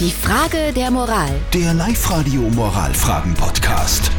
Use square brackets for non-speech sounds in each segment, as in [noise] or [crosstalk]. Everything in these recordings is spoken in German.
Die Frage der Moral. Der Live-Radio Moralfragen-Podcast.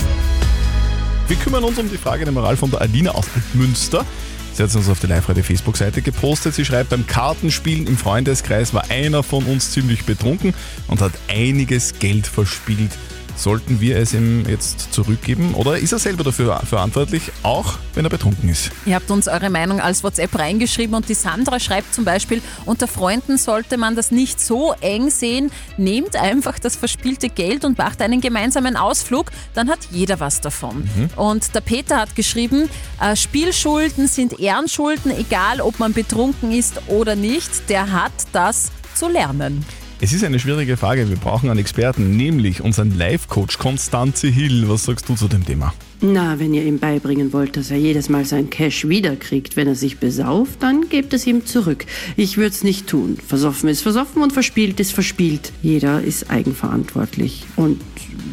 Wir kümmern uns um die Frage der Moral von der Alina aus Münster. Sie hat es uns auf die Live-Radio-Facebook-Seite gepostet. Sie schreibt, beim Kartenspielen im Freundeskreis war einer von uns ziemlich betrunken und hat einiges Geld verspielt. Sollten wir es ihm jetzt zurückgeben oder ist er selber dafür verantwortlich, auch wenn er betrunken ist? Ihr habt uns eure Meinung als WhatsApp reingeschrieben und die Sandra schreibt zum Beispiel, unter Freunden sollte man das nicht so eng sehen. Nehmt einfach das verspielte Geld und macht einen gemeinsamen Ausflug, dann hat jeder was davon. Und der Peter hat geschrieben, äh, Spielschulden sind Ehrenschulden, egal ob man betrunken ist oder nicht, der hat das zu lernen. Es ist eine schwierige Frage. Wir brauchen einen Experten, nämlich unseren Life-Coach Konstanze Hill. Was sagst du zu dem Thema? Na, wenn ihr ihm beibringen wollt, dass er jedes Mal sein Cash wiederkriegt, wenn er sich besauft, dann gebt es ihm zurück. Ich würde es nicht tun. Versoffen ist versoffen und verspielt ist verspielt. Jeder ist eigenverantwortlich. Und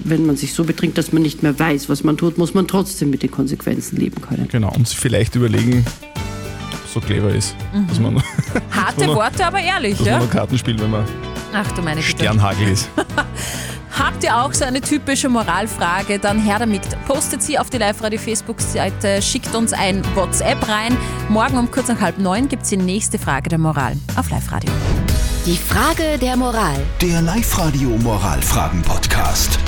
wenn man sich so betrinkt, dass man nicht mehr weiß, was man tut, muss man trotzdem mit den Konsequenzen leben können. Genau, und sich vielleicht überlegen, ob es so clever ist, dass man, Harte [laughs] man- Worte, aber ehrlich, dass man ja? noch Karten spielt, wenn man Ach du meine Güte. Sternhagel ist. [laughs] Habt ihr auch so eine typische Moralfrage, dann her damit. Postet sie auf die Live-Radio-Facebook-Seite, schickt uns ein WhatsApp rein. Morgen um kurz nach halb neun gibt es die nächste Frage der Moral auf Live-Radio. Die Frage der Moral. Der Live-Radio Moralfragen-Podcast.